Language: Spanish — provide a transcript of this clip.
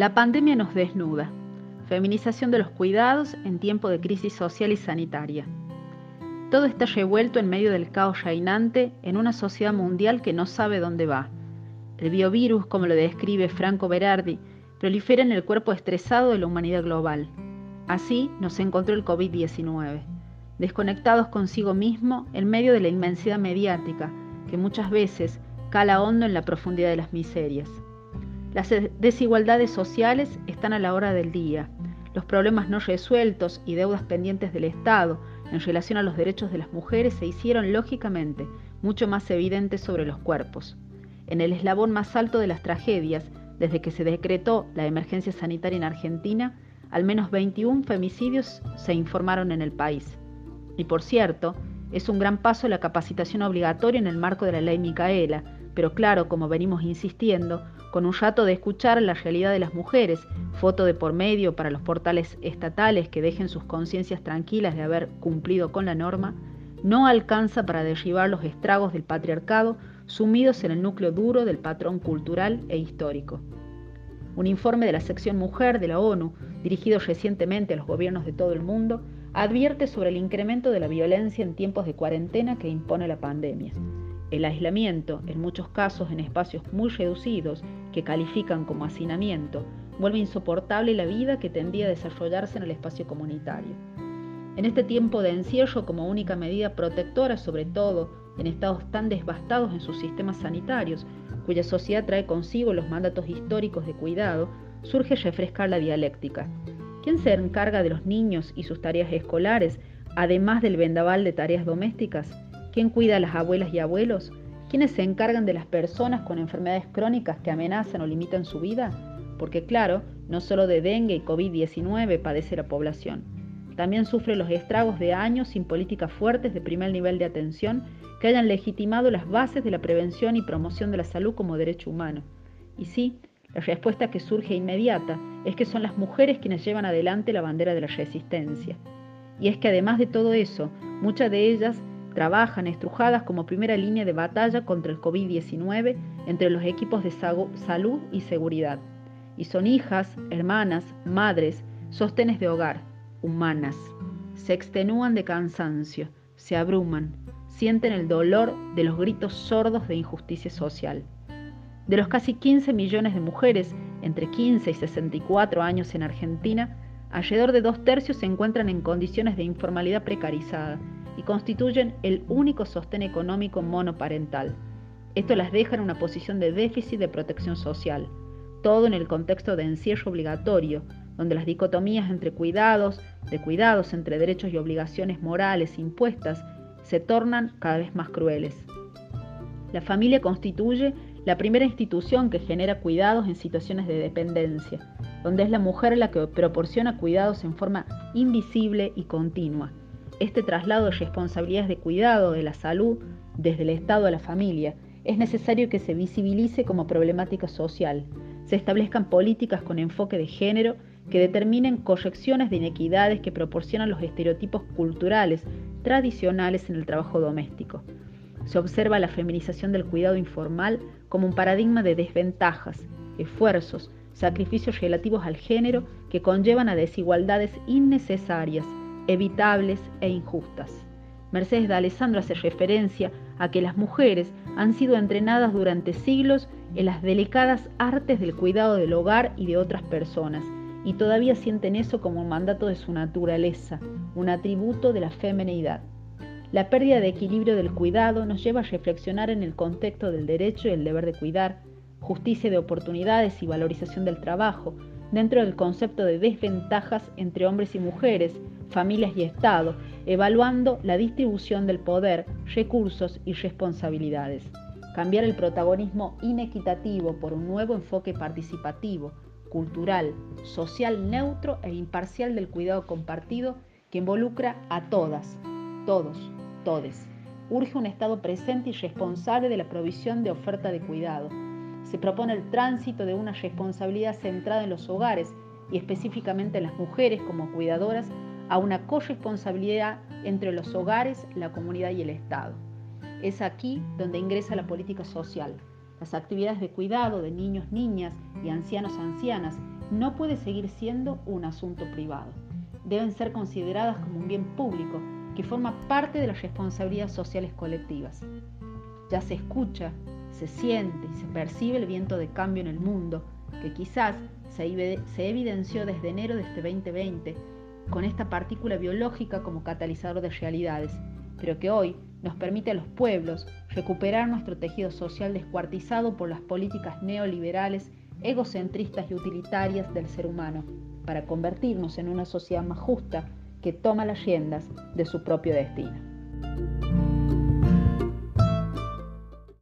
La pandemia nos desnuda. Feminización de los cuidados en tiempo de crisis social y sanitaria. Todo está revuelto en medio del caos reinante en una sociedad mundial que no sabe dónde va. El biovirus, como lo describe Franco Berardi, prolifera en el cuerpo estresado de la humanidad global. Así nos encontró el COVID-19, desconectados consigo mismo en medio de la inmensidad mediática, que muchas veces cala hondo en la profundidad de las miserias. Las desigualdades sociales están a la hora del día, los problemas no resueltos y deudas pendientes del Estado en relación a los derechos de las mujeres se hicieron lógicamente mucho más evidentes sobre los cuerpos. En el eslabón más alto de las tragedias, desde que se decretó la emergencia sanitaria en Argentina, al menos 21 femicidios se informaron en el país. Y por cierto, es un gran paso la capacitación obligatoria en el marco de la ley Micaela, pero claro, como venimos insistiendo, con un rato de escuchar la realidad de las mujeres, foto de por medio para los portales estatales que dejen sus conciencias tranquilas de haber cumplido con la norma, no alcanza para derribar los estragos del patriarcado sumidos en el núcleo duro del patrón cultural e histórico. Un informe de la sección Mujer de la ONU, dirigido recientemente a los gobiernos de todo el mundo, advierte sobre el incremento de la violencia en tiempos de cuarentena que impone la pandemia. El aislamiento, en muchos casos en espacios muy reducidos, que califican como hacinamiento, vuelve insoportable la vida que tendía a desarrollarse en el espacio comunitario. En este tiempo de encierro como única medida protectora, sobre todo en estados tan devastados en sus sistemas sanitarios, cuya sociedad trae consigo los mandatos históricos de cuidado, surge refrescar la dialéctica. ¿Quién se encarga de los niños y sus tareas escolares, además del vendaval de tareas domésticas? ¿Quién cuida a las abuelas y abuelos? ¿Quiénes se encargan de las personas con enfermedades crónicas que amenazan o limitan su vida? Porque claro, no solo de dengue y COVID-19 padece la población. También sufre los estragos de años sin políticas fuertes de primer nivel de atención que hayan legitimado las bases de la prevención y promoción de la salud como derecho humano. Y sí, la respuesta que surge inmediata es que son las mujeres quienes llevan adelante la bandera de la resistencia. Y es que además de todo eso, muchas de ellas trabajan estrujadas como primera línea de batalla contra el COVID-19 entre los equipos de salud y seguridad. Y son hijas, hermanas, madres, sostenes de hogar, humanas. Se extenúan de cansancio, se abruman, sienten el dolor de los gritos sordos de injusticia social. De los casi 15 millones de mujeres entre 15 y 64 años en Argentina, alrededor de dos tercios se encuentran en condiciones de informalidad precarizada y constituyen el único sostén económico monoparental. Esto las deja en una posición de déficit de protección social, todo en el contexto de encierro obligatorio, donde las dicotomías entre cuidados, de cuidados entre derechos y obligaciones morales impuestas se tornan cada vez más crueles. La familia constituye la primera institución que genera cuidados en situaciones de dependencia, donde es la mujer la que proporciona cuidados en forma invisible y continua. Este traslado de responsabilidades de cuidado de la salud desde el Estado a la familia es necesario que se visibilice como problemática social, se establezcan políticas con enfoque de género que determinen correcciones de inequidades que proporcionan los estereotipos culturales tradicionales en el trabajo doméstico. Se observa la feminización del cuidado informal como un paradigma de desventajas, esfuerzos, sacrificios relativos al género que conllevan a desigualdades innecesarias, evitables e injustas. Mercedes de Alessandro hace referencia a que las mujeres han sido entrenadas durante siglos en las delicadas artes del cuidado del hogar y de otras personas, y todavía sienten eso como un mandato de su naturaleza, un atributo de la feminidad. La pérdida de equilibrio del cuidado nos lleva a reflexionar en el contexto del derecho y el deber de cuidar, justicia de oportunidades y valorización del trabajo, dentro del concepto de desventajas entre hombres y mujeres, familias y Estado, evaluando la distribución del poder, recursos y responsabilidades. Cambiar el protagonismo inequitativo por un nuevo enfoque participativo, cultural, social neutro e imparcial del cuidado compartido que involucra a todas, todos, todes. Urge un Estado presente y responsable de la provisión de oferta de cuidado. Se propone el tránsito de una responsabilidad centrada en los hogares y específicamente en las mujeres como cuidadoras a una corresponsabilidad entre los hogares, la comunidad y el Estado. Es aquí donde ingresa la política social, las actividades de cuidado de niños, niñas y ancianos, ancianas no puede seguir siendo un asunto privado. Deben ser consideradas como un bien público que forma parte de las responsabilidades sociales colectivas. Ya se escucha, se siente y se percibe el viento de cambio en el mundo, que quizás se, evidenció desde enero de este 2020 con esta partícula biológica como catalizador de realidades, pero que hoy nos permite a los pueblos recuperar nuestro tejido social descuartizado por las políticas neoliberales, egocentristas y utilitarias del ser humano, para convertirnos en una sociedad más justa que toma las riendas de su propio destino.